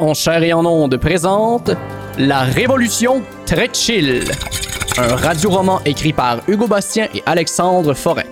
en chair et en onde présente La Révolution très un radioroman écrit par Hugo Bastien et Alexandre Forêt.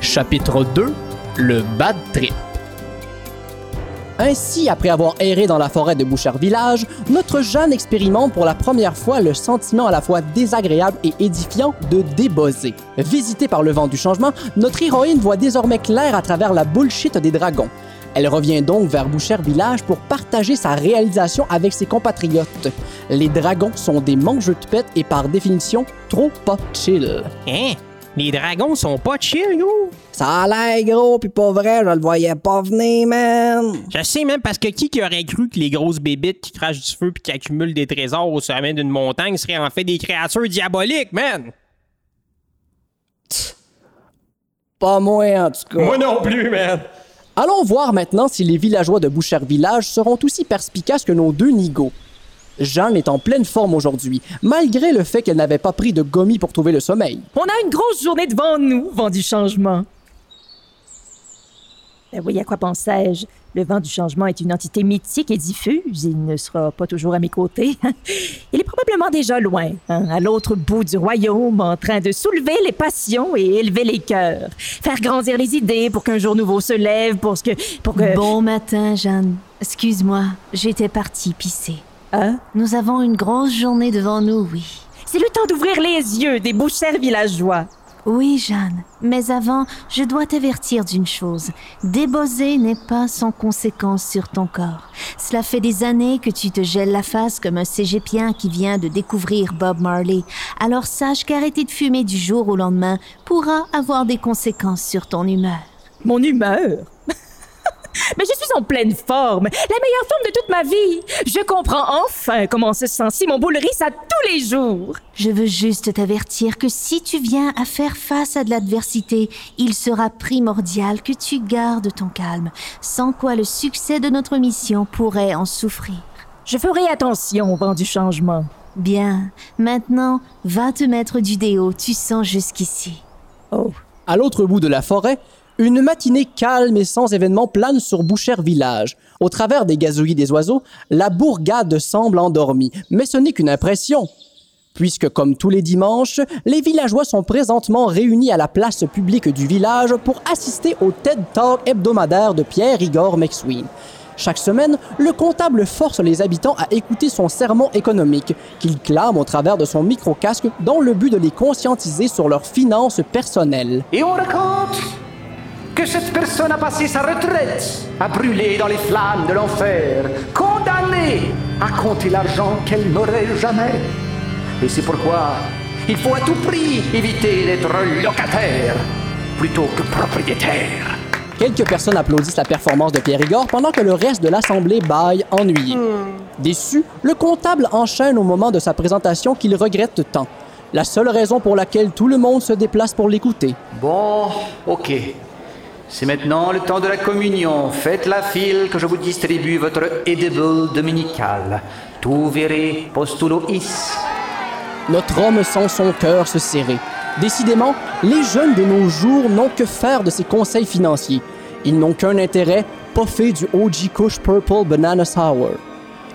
Chapitre 2 Le Bad Trip. Ainsi, après avoir erré dans la forêt de Boucher Village, notre Jeanne expérimente pour la première fois le sentiment à la fois désagréable et édifiant de débosser. Visitée par le vent du changement, notre héroïne voit désormais clair à travers la bullshit des dragons. Elle revient donc vers Boucher Village pour partager sa réalisation avec ses compatriotes. Les dragons sont des mangeux de pète et par définition trop pas chill. Hein? Les dragons sont pas chill, yo! Ça a l'air gros, pis pas vrai, je le voyais pas venir, man. Je sais même parce que qui qui aurait cru que les grosses bébites qui crachent du feu puis qui accumulent des trésors au sommet d'une montagne seraient en fait des créatures diaboliques, man? Pas moi, en tout cas. non plus, man! Allons voir maintenant si les villageois de Boucher Village seront aussi perspicaces que nos deux nigauds. Jeanne est en pleine forme aujourd'hui, malgré le fait qu'elle n'avait pas pris de gommis pour trouver le sommeil. On a une grosse journée devant nous, vent du changement. Ben oui, à quoi pensais-je? Le vent du changement est une entité mythique et diffuse. Il ne sera pas toujours à mes côtés. Il est probablement déjà loin, hein, à l'autre bout du royaume, en train de soulever les passions et élever les cœurs. Faire grandir les idées pour qu'un jour nouveau se lève, pour ce que... Pour que... Bon matin, Jeanne. Excuse-moi, j'étais partie pisser. Hein? Nous avons une grosse journée devant nous, oui. C'est le temps d'ouvrir les yeux des bouchers villageois. Oui, Jeanne. Mais avant, je dois t'avertir d'une chose. Débosser n'est pas sans conséquence sur ton corps. Cela fait des années que tu te gèles la face comme un cégepien qui vient de découvrir Bob Marley. Alors sache qu'arrêter de fumer du jour au lendemain pourra avoir des conséquences sur ton humeur. Mon humeur? Mais je suis en pleine forme, la meilleure forme de toute ma vie. Je comprends enfin comment se sent Simon Boulris à tous les jours. Je veux juste t'avertir que si tu viens à faire face à de l'adversité, il sera primordial que tu gardes ton calme, sans quoi le succès de notre mission pourrait en souffrir. Je ferai attention au vent du changement. Bien, maintenant, va te mettre du déo, tu sens jusqu'ici. Oh, À l'autre bout de la forêt, une matinée calme et sans événement plane sur Boucher Village. Au travers des gazouillis des oiseaux, la bourgade semble endormie, mais ce n'est qu'une impression. Puisque, comme tous les dimanches, les villageois sont présentement réunis à la place publique du village pour assister au TED Talk hebdomadaire de Pierre-Igor McSween. Chaque semaine, le comptable force les habitants à écouter son sermon économique, qu'il clame au travers de son micro-casque dans le but de les conscientiser sur leurs finances personnelles. Et on raconte que cette personne a passé sa retraite à brûler dans les flammes de l'enfer, condamnée à compter l'argent qu'elle n'aurait jamais. Et c'est pourquoi il faut à tout prix éviter d'être locataire plutôt que propriétaire. Quelques personnes applaudissent la performance de Pierre-Igor pendant que le reste de l'assemblée baille ennuyé. Déçu, le comptable enchaîne au moment de sa présentation qu'il regrette tant. La seule raison pour laquelle tout le monde se déplace pour l'écouter. Bon, ok. C'est maintenant le temps de la communion. Faites la file que je vous distribue votre edible dominical. Tu verrez postulo is. Notre homme sent son cœur se serrer. Décidément, les jeunes de nos jours n'ont que faire de ces conseils financiers. Ils n'ont qu'un intérêt, poffer du OG Kush Purple Banana Sour.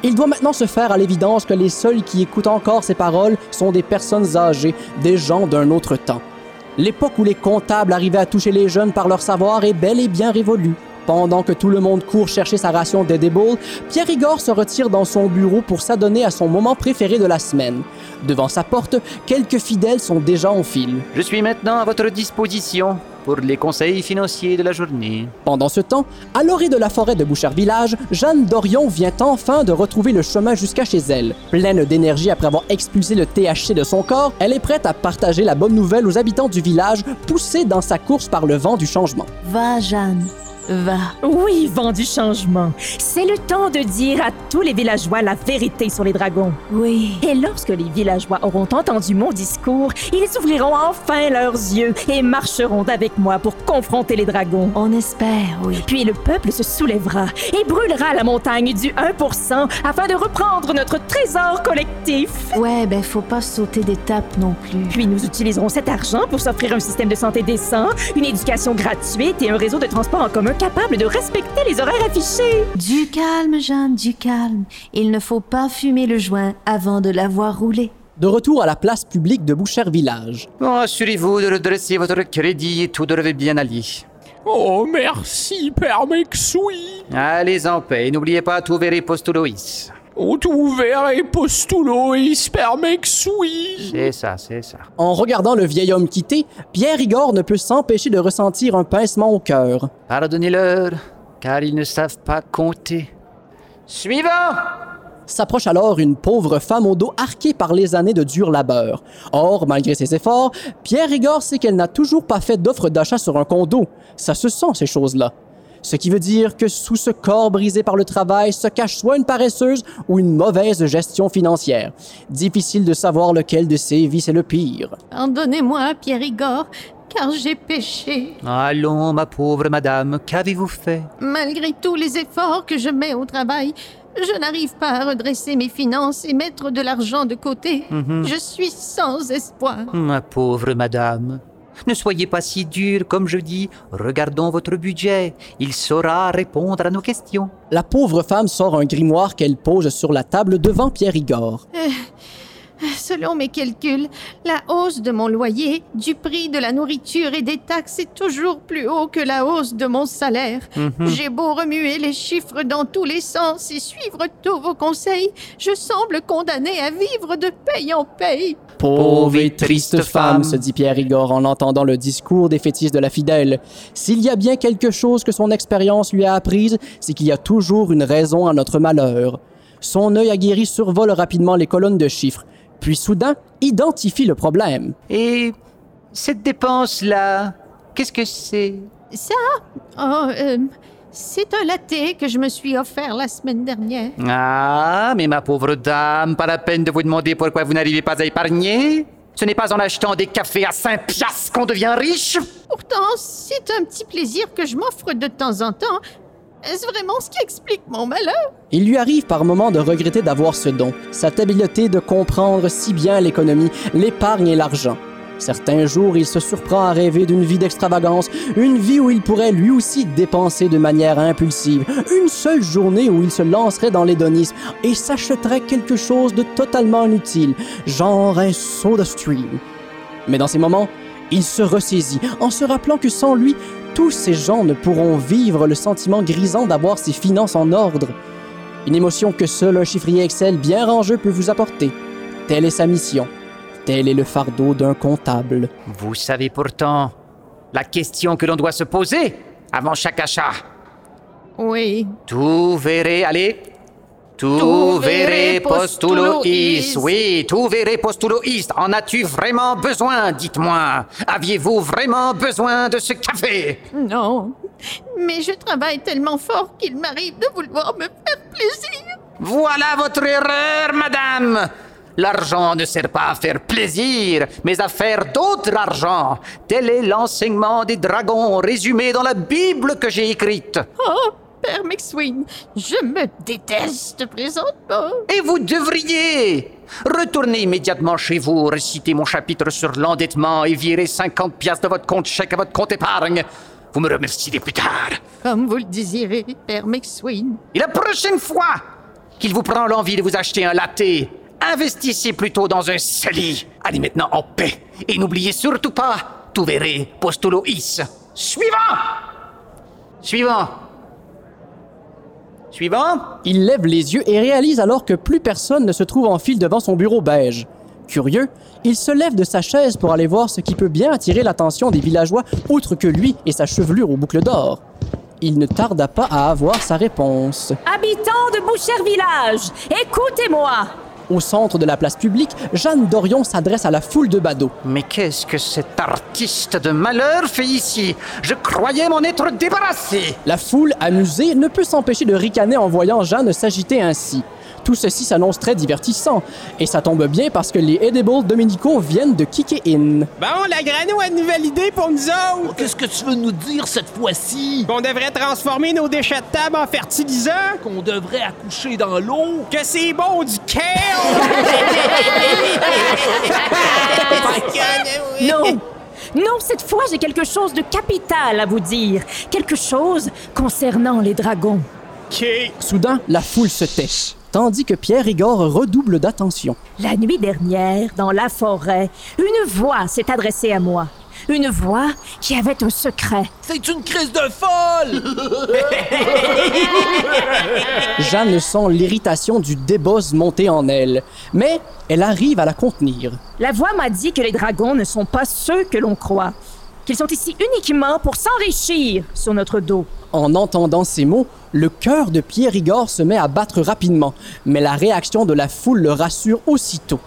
Il doit maintenant se faire à l'évidence que les seuls qui écoutent encore ces paroles sont des personnes âgées, des gens d'un autre temps. L'époque où les comptables arrivaient à toucher les jeunes par leur savoir est bel et bien révolue. Pendant que tout le monde court chercher sa ration d'edible, Pierre Igor se retire dans son bureau pour s'adonner à son moment préféré de la semaine. Devant sa porte, quelques fidèles sont déjà en file. Je suis maintenant à votre disposition pour les conseils financiers de la journée. Pendant ce temps, à l'orée de la forêt de Boucher Village, Jeanne Dorion vient enfin de retrouver le chemin jusqu'à chez elle. Pleine d'énergie après avoir expulsé le THC de son corps, elle est prête à partager la bonne nouvelle aux habitants du village, poussée dans sa course par le vent du changement. Va, Jeanne. Va. oui, vent du changement. C'est le temps de dire à tous les villageois la vérité sur les dragons. Oui. Et lorsque les villageois auront entendu mon discours, ils ouvriront enfin leurs yeux et marcheront avec moi pour confronter les dragons. On espère, oui. Puis le peuple se soulèvera et brûlera la montagne du 1% afin de reprendre notre trésor collectif. Ouais, ben faut pas sauter d'étape non plus. Puis nous utiliserons cet argent pour s'offrir un système de santé décent, une éducation gratuite et un réseau de transport en commun incapable de respecter les horaires affichés. Du calme, Jeanne, du calme. Il ne faut pas fumer le joint avant de l'avoir roulé. De retour à la place publique de Boucher Village. Bon, assurez-vous de redresser votre crédit et tout devrait bien aller. Oh, merci, Père McSween. Allez en paix, et n'oubliez pas tout verrez postulois. Oh, tout vert et McSween. C'est ça, c'est ça. En regardant le vieil homme quitter, Pierre Igor ne peut s'empêcher de ressentir un pincement au cœur. Pardonnez-leur, car ils ne savent pas compter. Suivant S'approche alors une pauvre femme au dos arqué par les années de dur labeur. Or, malgré ses efforts, Pierre Igor sait qu'elle n'a toujours pas fait d'offre d'achat sur un condo. Ça se sent, ces choses-là. Ce qui veut dire que sous ce corps brisé par le travail se cache soit une paresseuse ou une mauvaise gestion financière. Difficile de savoir lequel de ces vies c'est le pire. Pardonnez-moi, Pierre Igor, car j'ai péché. Allons, ma pauvre madame, qu'avez-vous fait? Malgré tous les efforts que je mets au travail, je n'arrive pas à redresser mes finances et mettre de l'argent de côté. Je suis sans espoir. Ma pauvre madame. Ne soyez pas si dure, comme je dis. Regardons votre budget. Il saura répondre à nos questions. La pauvre femme sort un grimoire qu'elle pose sur la table devant Pierre Igor. Selon mes calculs, la hausse de mon loyer, du prix de la nourriture et des taxes est toujours plus haut que la hausse de mon salaire. J'ai beau remuer les chiffres dans tous les sens et suivre tous vos conseils, je semble condamné à vivre de paye en paye. Pauvre et triste femme, se dit Pierre Igor en entendant le discours des fétiches de la fidèle. S'il y a bien quelque chose que son expérience lui a apprise, c'est qu'il y a toujours une raison à notre malheur. Son œil aguerri survole rapidement les colonnes de chiffres, puis soudain identifie le problème. Et cette dépense-là, qu'est-ce que c'est? Ça Oh, euh, c'est un latte que je me suis offert la semaine dernière. Ah, mais ma pauvre dame, pas la peine de vous demander pourquoi vous n'arrivez pas à épargner. Ce n'est pas en achetant des cafés à 5 piastres qu'on devient riche. Pourtant, c'est un petit plaisir que je m'offre de temps en temps. Est-ce vraiment ce qui explique mon malheur? Il lui arrive par moments de regretter d'avoir ce don, cette habileté de comprendre si bien l'économie, l'épargne et l'argent. Certains jours, il se surprend à rêver d'une vie d'extravagance, une vie où il pourrait lui aussi dépenser de manière impulsive, une seule journée où il se lancerait dans l'hédonisme et s'achèterait quelque chose de totalement inutile, genre un soda stream. Mais dans ces moments, il se ressaisit en se rappelant que sans lui, tous ces gens ne pourront vivre le sentiment grisant d'avoir ses finances en ordre. Une émotion que seul un chiffrier Excel bien rangeux peut vous apporter. Telle est sa mission. Tel est le fardeau d'un comptable. Vous savez pourtant la question que l'on doit se poser avant chaque achat. Oui. Tout verrez, allez. Tout, Tout verrez verrez postulo is. postulo is. Oui, tout verrez. En as-tu vraiment besoin, dites-moi? Aviez-vous vraiment besoin de ce café? Non. Mais je travaille tellement fort qu'il m'arrive de vouloir me faire plaisir. Voilà votre erreur, madame. L'argent ne sert pas à faire plaisir, mais à faire d'autre argent. Tel est l'enseignement des dragons résumé dans la Bible que j'ai écrite. Oh, Père McSween, je me déteste présentement. Et vous devriez retourner immédiatement chez vous, réciter mon chapitre sur l'endettement et virer 50 piastres de votre compte chèque à votre compte épargne. Vous me remercierez plus tard. Comme vous le désirez, Père McSween. Et la prochaine fois qu'il vous prend l'envie de vous acheter un latte, investissez plutôt dans un sali. Allez maintenant en paix. Et n'oubliez surtout pas, tout verrez, postulo is. Suivant Suivant Suivant Il lève les yeux et réalise alors que plus personne ne se trouve en file devant son bureau beige. Curieux, il se lève de sa chaise pour aller voir ce qui peut bien attirer l'attention des villageois outre que lui et sa chevelure aux boucles d'or. Il ne tarda pas à avoir sa réponse. Habitants de Boucher Village, écoutez-moi. Au centre de la place publique, Jeanne Dorion s'adresse à la foule de badauds. Mais qu'est-ce que cet artiste de malheur fait ici? Je croyais m'en être débarrassé. La foule, amusée, ne peut s'empêcher de ricaner en voyant Jeanne s'agiter ainsi. Tout ceci s'annonce très divertissant, et ça tombe bien parce que les Edibles Dominicaux viennent de kicker in. Bon, la grano a une nouvelle idée pour nous autres. Qu'est-ce que tu veux nous dire cette fois-ci? Qu'on devrait transformer nos déchets de table en fertilisants. Qu'on devrait accoucher dans l'eau? Que c'est bon du kale. Non, Non, cette fois, j'ai quelque chose de capital à vous dire. Quelque chose concernant les dragons. OK. Soudain, la foule se tait, tandis que Pierre Igor redouble d'attention. La nuit dernière, dans la forêt, une voix s'est adressée à moi. Une voix qui avait un secret. C'est une crise de folle! Jeanne sent l'irritation du débosse monter en elle, mais elle arrive à la contenir. La voix m'a dit que les dragons ne sont pas ceux que l'on croit, qu'ils sont ici uniquement pour s'enrichir sur notre dos. En entendant ces mots, le cœur de Pierre Igor se met à battre rapidement, mais la réaction de la foule le rassure aussitôt.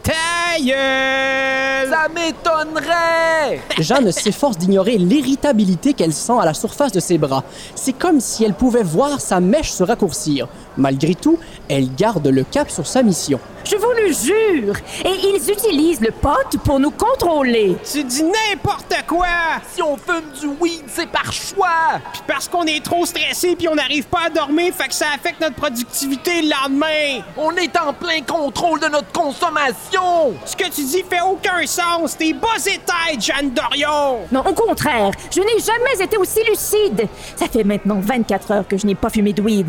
Ça m'étonnerait! Jeanne s'efforce d'ignorer l'irritabilité qu'elle sent à la surface de ses bras. C'est comme si elle pouvait voir sa mèche se raccourcir. Malgré tout, elle garde le cap sur sa mission. Je vous le jure. Et ils utilisent le pot pour nous contrôler. Tu dis n'importe quoi! Si on fume du weed, c'est par choix! Puis parce qu'on est trop stressé puis on n'arrive pas à dormir, fait que ça affecte notre productivité le lendemain. On est en plein contrôle de notre consommation! Ce que tu dis fait aucun sens. T'es buzzé tête, Jeanne Dorion! Non, au contraire, je n'ai jamais été aussi lucide. Ça fait maintenant 24 heures que je n'ai pas fumé de weed.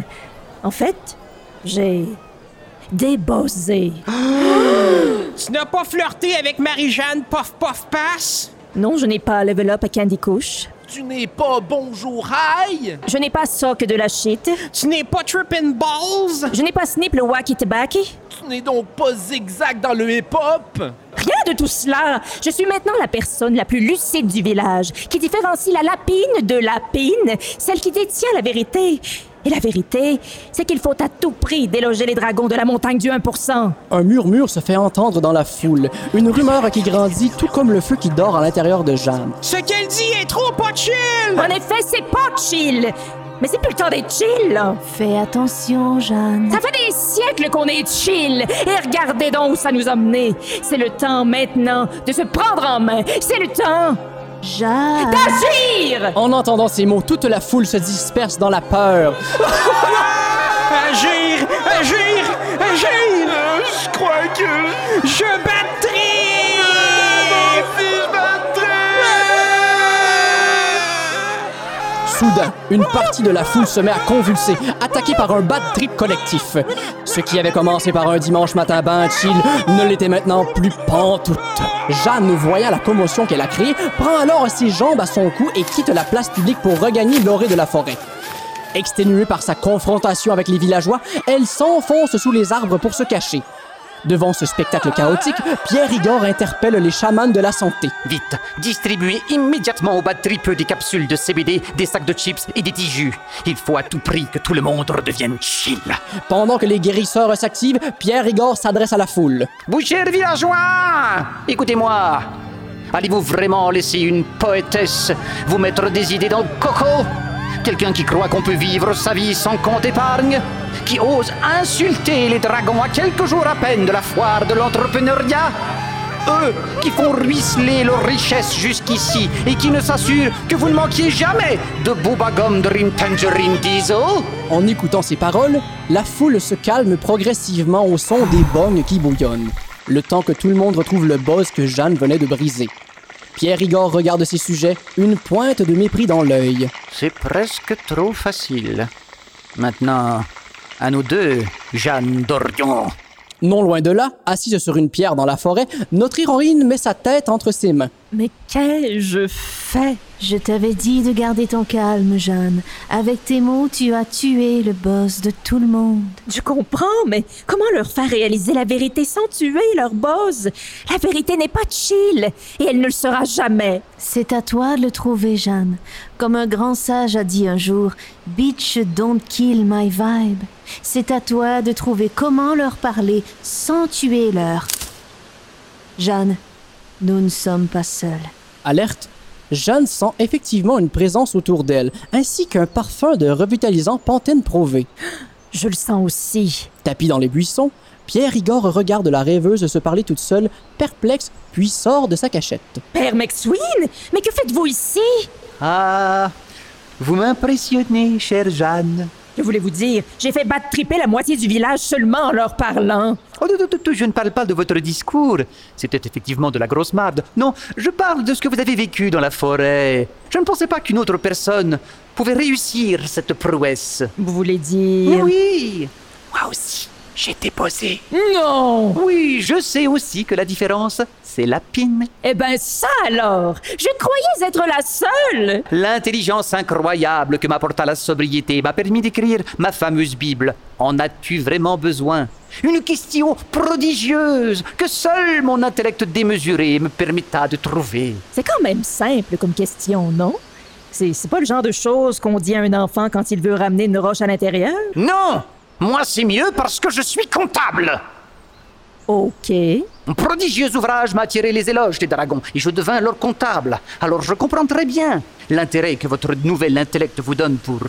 En fait, j'ai débossé. Tu n'as pas flirté avec Marie-Jeanne Pof Pof Pass? Non, je n'ai pas level up à Candy Couche. Tu n'es pas bonjour high! Je n'ai pas sock de la shit. Tu n'es pas trippin' balls? Je n'ai pas snip le wacky tobacco. Tu n'es donc pas zigzag dans le hip-hop! Rien de tout cela. Je suis maintenant la personne la plus lucide du village, qui différencie la lapine de la pine, celle qui détient la vérité. Et la vérité, c'est qu'il faut à tout prix déloger les dragons de la montagne du 1%. Un murmure se fait entendre dans la foule, une rumeur qui grandit tout comme le feu qui dort à l'intérieur de Jeanne. Ce qu'elle dit est trop pas chill! En effet, c'est pas chill. Mais c'est plus le temps d'être chill, là. Fais attention, Jeanne. Ça fait des siècles qu'on est chill. Et regardez donc où ça nous a menés. C'est le temps maintenant de se prendre en main. C'est le temps. D'agir. En entendant ces mots, toute la foule se disperse dans la peur. Agir! Agir! Agir! Je crois que... Je battrai! Soudain, une partie de la foule se met à convulser, attaquée par un bad trip collectif. Ce qui avait commencé par un dimanche matin ben chill ne l'était maintenant plus pantoute. Jeanne, voyant la commotion qu'elle a créée, prend alors ses jambes à son cou et quitte la place publique pour regagner l'orée de la forêt. Exténuée par sa confrontation avec les villageois, elle s'enfonce sous les arbres pour se cacher. Devant ce spectacle chaotique, Pierre Igor interpelle les chamans de la santé. Vite, distribuez immédiatement aux bad trip des capsules de CBD, des sacs de chips et des tiges. Il faut à tout prix que tout le monde redevienne chill. Pendant que les guérisseurs s'activent, Pierre Igor s'adresse à la foule. Vous chers villageois, écoutez-moi. Allez-vous vraiment laisser une poétesse vous mettre des idées dans le coco? Quelqu'un qui croit qu'on peut vivre sa vie sans compte épargne Qui ose insulter les dragons à quelques jours à peine de la foire de l'entrepreneuriat Eux qui font ruisseler leurs richesses jusqu'ici et qui ne s'assurent que vous ne manquiez jamais de Booba Gum Dream Tangerine Diesel En écoutant ces paroles, la foule se calme progressivement au son des bognes qui bouillonnent, le temps que tout le monde retrouve le buzz que Jeanne venait de briser. Pierre Igor regarde ces sujets, une pointe de mépris dans l'œil. C'est presque trop facile. Maintenant, à nous deux, Jeanne Dorion. Non loin de là, assise sur une pierre dans la forêt, notre héroïne met sa tête entre ses mains. Mais qu'ai-je fait? Je t'avais dit de garder ton calme, Jeanne. Avec tes mots, tu as tué le boss de tout le monde. Je comprends, mais comment leur faire réaliser la vérité sans tuer leur boss? La vérité n'est pas chill, et elle ne le sera jamais. C'est à toi de le trouver, Jeanne. Comme un grand sage a dit un jour, Bitch, don't kill my vibe. C'est à toi de trouver comment leur parler sans tuer leur. Jeanne, nous ne sommes pas seuls. Alerte, Jeanne sent effectivement une présence autour d'elle, ainsi qu'un parfum de revitalisant Pantene Prové. Je le sens aussi. Tapis dans les buissons, Pierre Igor regarde la rêveuse se parler toute seule, perplexe, puis sort de sa cachette. Père McSween Mais que faites-vous ici? Ah, vous m'impressionnez, chère Jeanne. Que voulez-vous dire? J'ai fait battre triper la moitié du village seulement en leur parlant. Oh, non, non, non, je ne parle pas de votre discours. C'était effectivement de la grosse marde. Non, je parle de ce que vous avez vécu dans la forêt. Je ne pensais pas qu'une autre personne pouvait réussir cette prouesse. Vous voulez dire... Oui, moi aussi, j'ai déposé. Non! Oui, je sais aussi que la différence, c'est la pine. Eh ben ça alors! Je croyais être la seule! L'intelligence incroyable que m'apporta la sobriété m'a permis d'écrire ma fameuse Bible. En as-tu vraiment besoin? Une question prodigieuse que seul mon intellect démesuré me permetta de trouver. C'est quand même simple comme question, non? C'est c'est pas le genre de choses qu'on dit à un enfant quand il veut ramener une roche à l'intérieur? Non Moi, c'est mieux parce que je suis comptable. OK. Un prodigieux ouvrage m'a attiré les éloges des dragons et je devins leur comptable. Alors je comprends très bien l'intérêt que votre nouvel intellect vous donne pour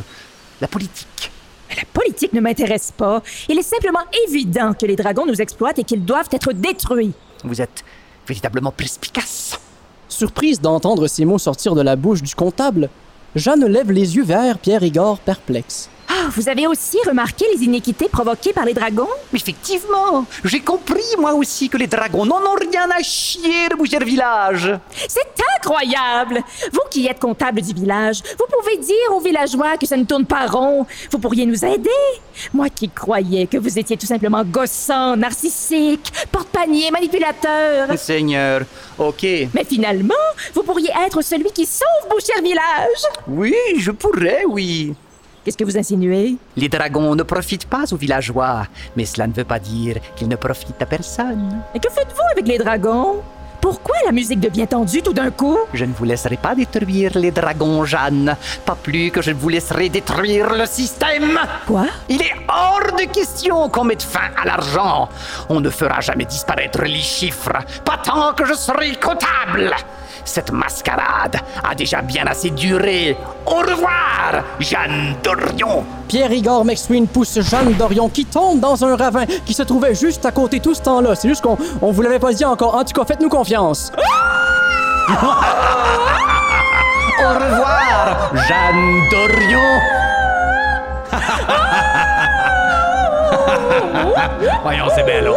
la politique. Mais la politique ne m'intéresse pas. Il est simplement évident que les dragons nous exploitent et qu'ils doivent être détruits. Vous êtes véritablement perspicace. Surprise d'entendre ces mots sortir de la bouche du comptable, Jeanne lève les yeux vers Pierre Igor perplexe. Ah, vous avez aussi remarqué les iniquités provoquées par les dragons? Effectivement, j'ai compris moi aussi que les dragons n'en ont rien à chier de bouger le village. C'est incroyable! Vous qui êtes comptable du village, vous pouvez dire aux villageois que ça ne tourne pas rond. Vous pourriez nous aider. Moi qui croyais que vous étiez tout simplement gossant, narcissique, porte-panier, manipulateur. Seigneur, ok. Mais finalement, vous pourriez être celui qui sauve Boucher Village. Oui, je pourrais, oui. Qu'est-ce que vous insinuez? Les dragons ne profitent pas aux villageois, mais cela ne veut pas dire qu'ils ne profitent à personne. Et que faites-vous avec les dragons? Pourquoi la musique devient tendue tout d'un coup? Je ne vous laisserai pas détruire les dragons, Jeanne. Pas plus que je ne vous laisserai détruire le système. Quoi? Il est hors de question qu'on mette fin à l'argent. On ne fera jamais disparaître les chiffres, pas tant que je serai comptable. Cette mascarade a déjà bien assez duré. Au revoir, Jeanne Dorion. Pierre Igor McSween pousse Jeanne Dorion qui tombe dans un ravin qui se trouvait juste à côté tout ce temps-là. C'est juste qu'on on vous l'avait pas dit encore. En tout cas, faites-nous confiance. Au revoir, Jeanne Dorion. Voyons, c'est belle. Oh,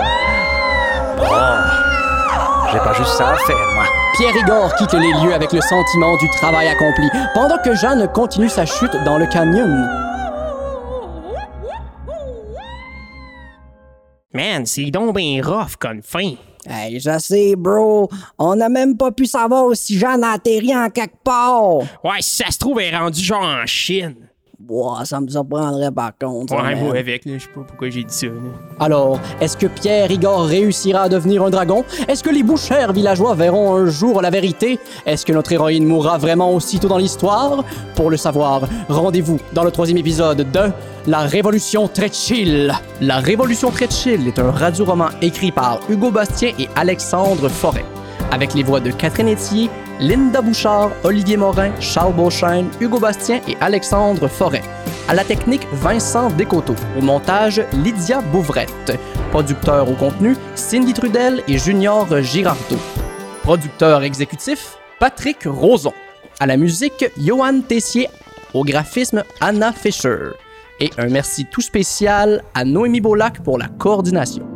j'ai pas juste ça à faire, moi. Pierre Igor quitte les lieux avec le sentiment du travail accompli, pendant que Jeanne continue sa chute dans le canyon. Man, c'est donc bien rough comme fin. Hey, je sais, bro. On n'a même pas pu savoir si Jeanne a atterri en quelque part. Ouais, si ça se trouve, elle est rendue genre en Chine. Boah, ça me surprendrait par contre. Ouais, man. moi avec, là, je sais pas pourquoi j'ai dit ça. là. Alors, est-ce que Pierre Igor réussira à devenir un dragon? Est-ce que les bouchers villageois verront un jour la vérité? Est-ce que notre héroïne mourra vraiment aussitôt dans l'histoire? Pour le savoir, rendez-vous dans le troisième épisode de La Révolution très chill. La Révolution très chill est un radio-roman écrit par Hugo Bastien et Alexandre Forêt, avec les voix de Catherine Etier, Linda Bouchard, Olivier Morin, Charles Beauchesne, Hugo Bastien et Alexandre Forêt. À la technique, Vincent Descoteaux. Au montage, Lydia Bouvrette. Producteur au contenu, Cindy Trudel et Junior Girardot. Producteur exécutif, Patrick Roson. À la musique, Johan Tessier. Au graphisme, Anna Fischer. Et un merci tout spécial à Noémie Beaulac pour la coordination.